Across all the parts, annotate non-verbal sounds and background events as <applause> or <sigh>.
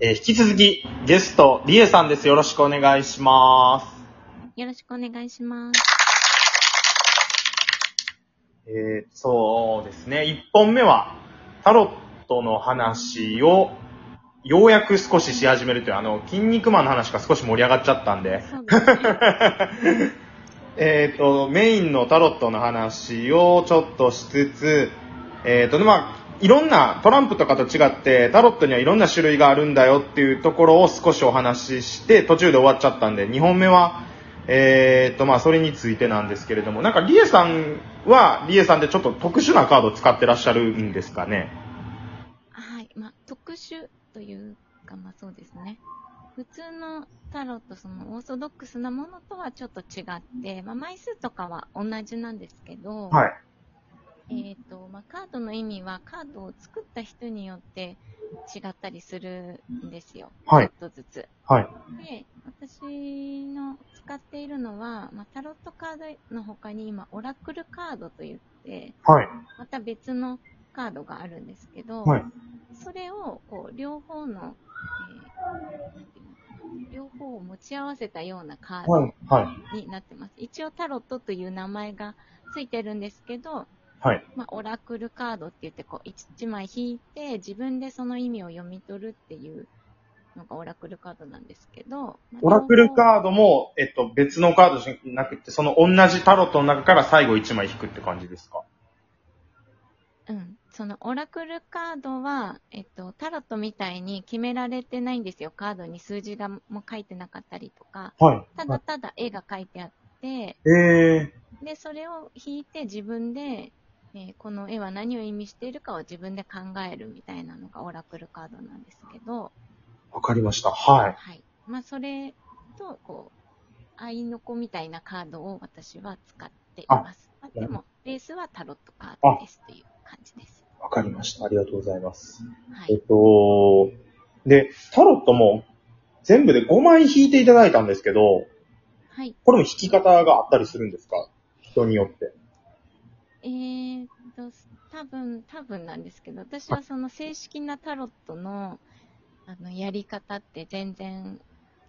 えー引き続き、ゲスト、リエさんです。よろしくお願いします。よろしくお願いします。えーそうですね。1本目は、タロットの話を、ようやく少しし始めるという、あの、筋肉マンの話が少し盛り上がっちゃったんで、ですね。<laughs> えっと、メインのタロットの話をちょっとしつつ、えっ、と、まあ、いろんな、トランプとかと違って、タロットにはいろんな種類があるんだよっていうところを少しお話しして、途中で終わっちゃったんで、2本目は、えっ、と、まあ、それについてなんですけれども、なんか、リエさんは、リエさんでちょっと特殊なカードを使ってらっしゃるんですかね？はい。まあ、特殊というか、まあそうですね。普通のタロット、そのオーソドックスなものとはちょっと違って、まあ枚数とかは同じなんですけど、はい。えっ、と、まあカードの意味はカードを作った人によって違ったりするんですよ。はいちょっとずつ。はい。で、私の使っているのは、まあ、タロットカードの他に今、オラクルカードといって、はい。また別のカードがあるんですけど、はい。それをこう両方の、えー両方を持ち合わせたようなカーはい。はい。ドになってます。一応タロットという名前がついてるんですけど、はい。まあ、オラクルカードって言ってこう1枚引いて自分でその意味を読み取るっていうのがオラクルカードなんですけど、まあオラクルカードも、えっと、別のカードじゃなくて、その同じタロットの中から最後1枚引くって感じですか？うん。そのオラクルカードは、えっと、タロットみたいに決められてないんですよ。カードに数字がもう書いてなかったりとか、はい。ただただ絵が書いてあって、ええで、それを引いて自分で、えーこの絵は何を意味しているかを自分で考えるみたいなのがオラクルカードなんですけど、わかりました。はい。はい。まあ、それと、こう、愛の子みたいなカードを私は使っています。まあ、でも、ベースはタロットカードですという感じです。わかりました。ありがとうございます。えっはい。と、で、タロットも全部で5枚引いていただいたんですけど、はい。これも引き方があったりするんですか？人によって。えーっと、多分、多分なんですけど、私はその正式なタロットの、あの、やり方って全然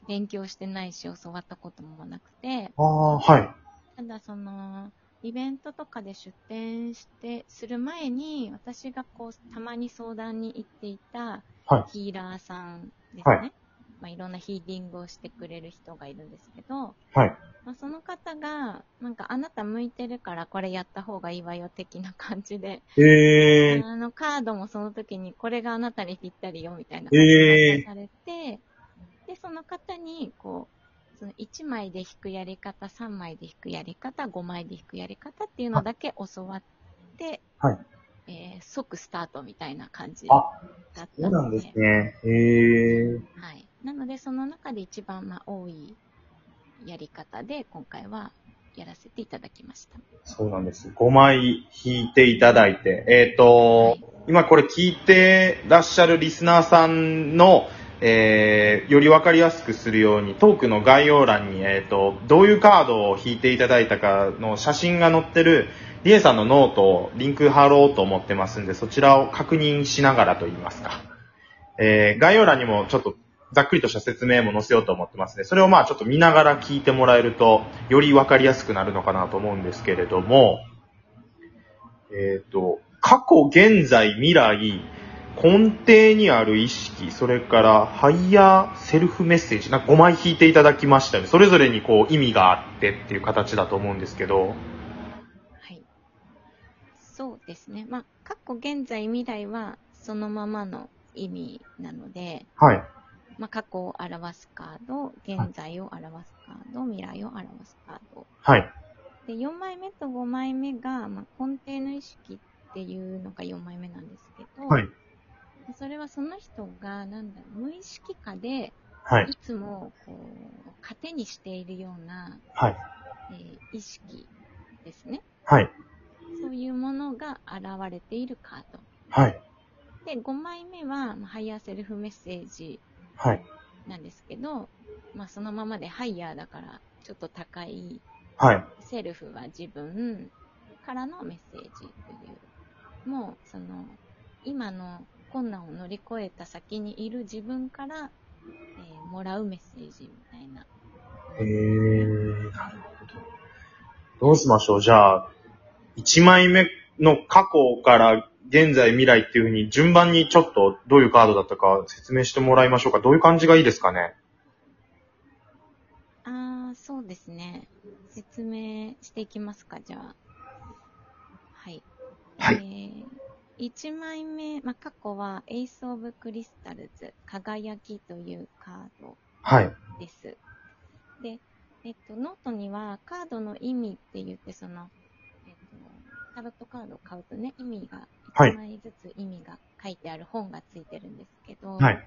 勉強してないし、教わったこともなくて、ああ、はい。ただその、イベントとかで出店して、する前に、私がこう、たまに相談に行っていたはいヒーラーさんですね。はいまあ、いろんなヒーリングをしてくれる人がいるんですけど、はい。まあ、その方が、なんかあなた向いてるからこれやった方がいいわよ的な感じで、ええあのカードもその時にこれがあなたにぴったりよみたいなえー感じで出されて、で、その方に、こう、その1枚で引くやり方、3枚で引くやり方、5枚で引くやり方っていうのだけ教わって、はいえー即スタートみたいな感じあだったそうなんので、ですね。ええはい。なので、その中で一番、まあ、多いやり方で、今回はやらせていただきました。そうなんです。5枚引いていただいて。えっ、と、はい今これ聞いてらっしゃるリスナーさんの、えーよりわかりやすくするように、トークの概要欄に、えっ、と、どういうカードを引いていただいたかの写真が載ってる、リエさんのノートをリンク貼ろうと思ってますんで、そちらを確認しながらと言いますか。えー概要欄にもちょっとざっくりとした説明も載せようと思ってますね。それをまあちょっと見ながら聞いてもらえると、よりわかりやすくなるのかなと思うんですけれども、えっ、と、過去、現在、未来、根底にある意識、それから higher self メッセージ、なんか5枚引いていただきましたね。それぞれにこう意味があってっていう形だと思うんですけど、はい。そうですね。まあ、過去、現在、未来はそのままの意味なので、はい。まあ、過去を表すカード、現在を表すカード、未来を表すカード。はい。で、4枚目と5枚目が、まあ、根底の意識っていうのが4枚目なんですけど、はい。それはその人が、なんだろう、無意識化で、はい。いつも、こう、糧にしているような、はい。えー意識ですね。はい。そういうものが現れているカード。はい。で、5枚目は、まあハイヤーセルフメッセージはい。なんですけど、まあ、そのままでハイヤーだから、ちょっと高い、はい。セルフは自分からのメッセージという、もう、その、今の困難を乗り越えた先にいる自分から、えーもらうメッセージみたいな。へー、なるほど。どうしましょう？じゃあ、1枚目の過去から現在未来っていう風に順番にちょっとどういうカードだったか説明してもらいましょうか。どういう感じがいいですかねあー、そうですね。説明していきますか、じゃあ。はい。はい。えー、1枚目、まあ、過去は、エイス・オブ・クリスタルズ、輝きというカードはい。です。で、えっと、ノートにはカードの意味って言って、その、えっと、タロットカードを買うとね、意味が、はい1枚ずつ意味が書いてある本がついてるんですけど、はい。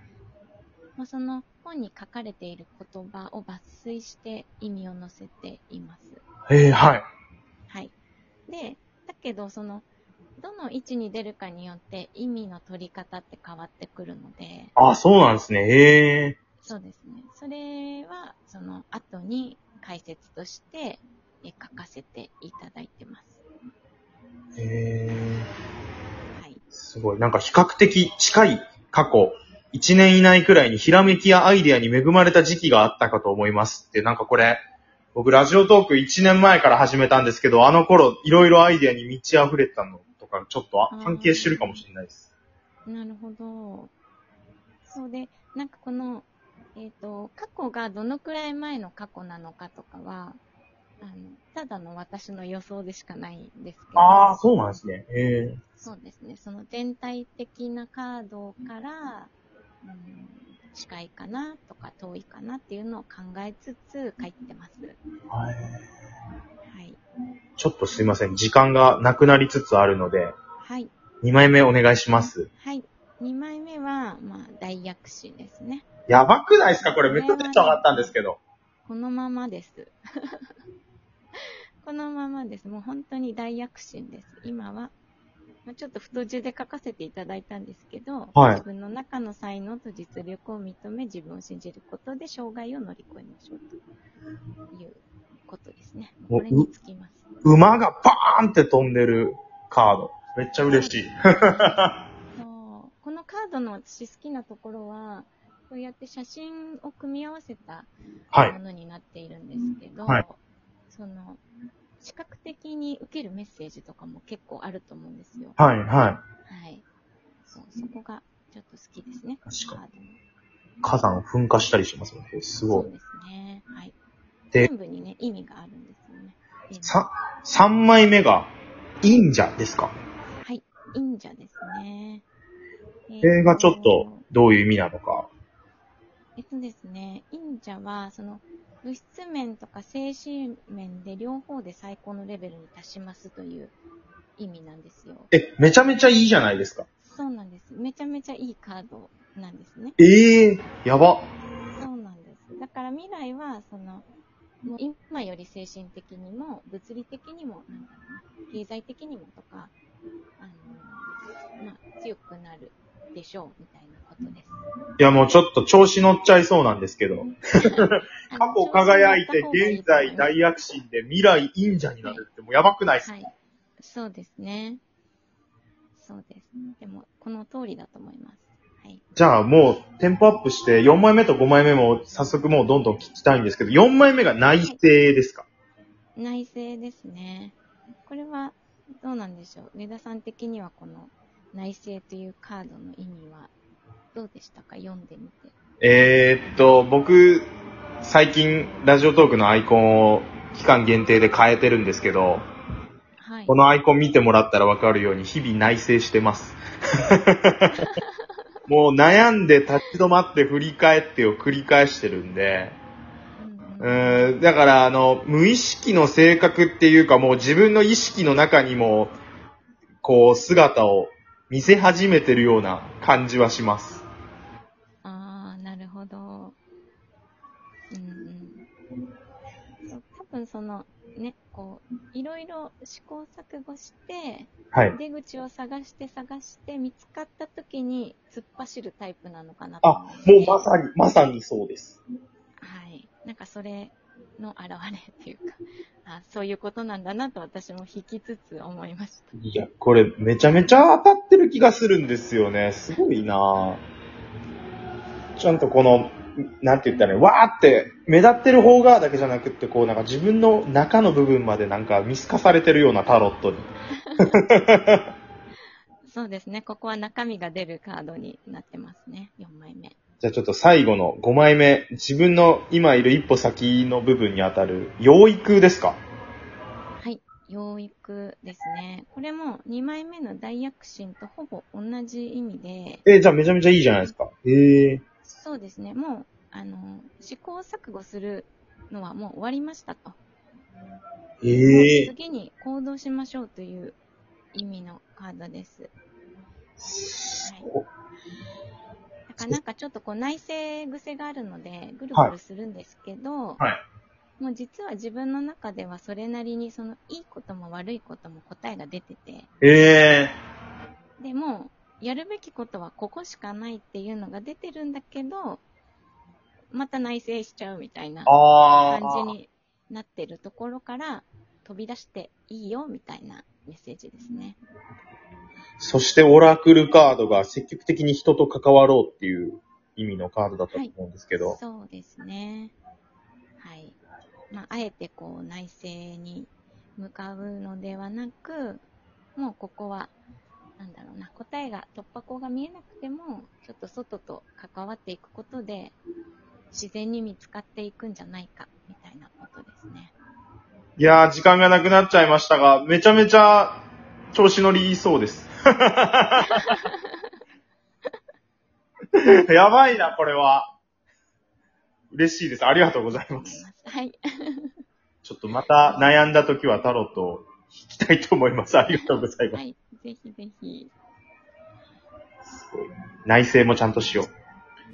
まあ、その本に書かれている言葉を抜粋して意味を載せています。えー、はい。はい。で、だけど、その、どの位置に出るかによって意味の取り方って変わってくるので、あ、そうなんですね。へそうですね。それは、その後に解説としてえ書かせていただいてます。ー。へー。はい。すごい。なんか比較的近い過去、1年以内くらいにひらめきやアイデアに恵まれた時期があったかと思いますって、なんかこれ、僕ラジオトーク1年前から始めたんですけど、あの頃いろいろアイデアに満ち溢れてたのとか、ちょっと関係してるかもしれないです。なるほど。そうで、なんかこの、えっ、と、過去がどのくらい前の過去なのかとかは、あの、ただの私の予想でしかないんですけど。ああ、そうなんですね。へそうですね。その全体的なカードから、うん、近いかなとか遠いかなっていうのを考えつつ書いてます。ー。はい。ちょっとすいません。時間がなくなりつつあるので、はい。2枚目お願いします。はい。2枚目は、まあ、大薬師ですね。やばくないですか？これめっちゃテンション上がったんですけど。このままです。このままです。もう本当に大躍進です。今は、まあ、ちょっと太字で書かせていただいたんですけど、はい自分の中の才能と実力を認め、自分を信じることで障害を乗り越えましょうということですね。おこれにつきます。馬がバーンって飛んでるカード。めっちゃ嬉しい。<laughs> そうこのカードの私好きなところは、こうやって写真を組み合わせたはいも。のになっているんですけど、はいその、視覚的に受けるメッセージとかも結構あると思うんですよ。はい、ははい。そう、そこがちょっと好きですね。確かに。火山噴火したりしますもんね。すごい。そうですね。はい。で全部にね、意味があるんですよね。でさ、3枚目が、忍者ですか？はい。忍者ですね。えこれがちょっと、どういう意味なのか。えっとですね、忍者は、その、物質面とか精神面で両方で最高のレベルに達しますという意味なんですよ。え、めちゃめちゃいいじゃないですか。そうなんです。めちゃめちゃいいカードなんですね。ええー、やば。そうなんです。だから未来は、その、もう今より精神的にも、物理的にも、なんだろうな、経済的にもとか、あの、まあ、強くなるでしょう、みたいなことです。いやもうちょっと調子乗っちゃいそうなんですけど。あ <laughs> 過の去輝いて、現在大躍進で、未来忍者になるってもうやばくないですか、はい。そうですね。そうです。でも、この通りだと思います。はい。じゃあもうテンポアップして、4枚目と5枚目も早速もうどんどん聞きたいんですけど、4枚目が内政ですか、内政ですね。これは、どうなんでしょう？上田さん的にはこの内政というカードの意味はどうでしたか？読んでみて。えー、っと、僕、最近ラジオトークのアイコンを期間限定で変えてるんですけど、はいこ。のアイコン見てもらったらわかるように日々内省してます。<laughs> もう悩んで立ち止まって振り返ってを繰り返してるんで、うんだからあの、無意識の性格っていうかもう自分の意識の中にも、こう姿を見せ始めてるような感じはします。ああ、なるほど。うんうん。多分その、ね、こう、いろいろ試行錯誤して、はい。出口を探して探して見つかった時に突っ走るタイプなのかなとあもうまさに、まさにそうです。はい。なんかそれの表れっていうか、ああ、そういうことなんだなと私も引きつつ思いました。いや、これめちゃめちゃ当たってる気がするんですよね。すごいなぁちゃんとこの、なんて言ったらいいの？わーって目立ってる方側だけじゃなくって、こうなんか自分の中の部分までなんか見透かされてるようなタロットに。<laughs> そうですね。ここは中身が出るカードになってますね。4枚目。じゃあちょっと最後の5枚目、自分の今いる一歩先の部分にあたる養育ですか？はい。養育ですね。これも2枚目の大躍進とほぼ同じ意味で、えーじゃあめちゃめちゃいいじゃないですか。へえそうですね。もう、あの、試行錯誤するのはもう終わりましたと。え次に行動しましょうという意味のカードです。はい。だからなんかちょっとこう内省癖があるので、ぐるぐるするんですけど、はい。もう実は自分の中ではそれなりにそのいいことも悪いことも答えが出てて、ええでも、やるべきことはここしかないっていうのが出てるんだけど、また内省しちゃうみたいな。感じになってるところから飛び出していいよみたいなメッセージですね。そしてオラクルカードが積極的に人と関わろうっていう意味のカードだったと思うんですけど。そうですね。はい。まあ、あえてこう内省に向かうのではなく、もうここは、なんだろうな、答えが、突破口が見えなくても、ちょっと外と関わっていくことで、自然に見つかっていくんじゃないか、みたいなことですね。いやー、時間がなくなっちゃいましたが、めちゃめちゃ調子乗りそうです。<laughs> やばいな、これは。嬉しいです。ありがとうございます。はい。ちょっとまた悩んだ時はタロットを引きたいと思います。ありがとうございます。はい。ぜひぜひ。内省もちゃんとしよう。